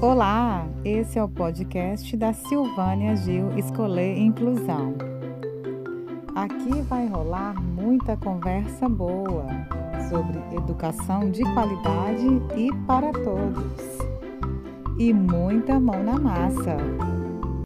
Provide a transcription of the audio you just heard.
Olá, esse é o podcast da Silvânia Gil Escolher Inclusão. Aqui vai rolar muita conversa boa sobre educação de qualidade e para todos. E muita mão na massa.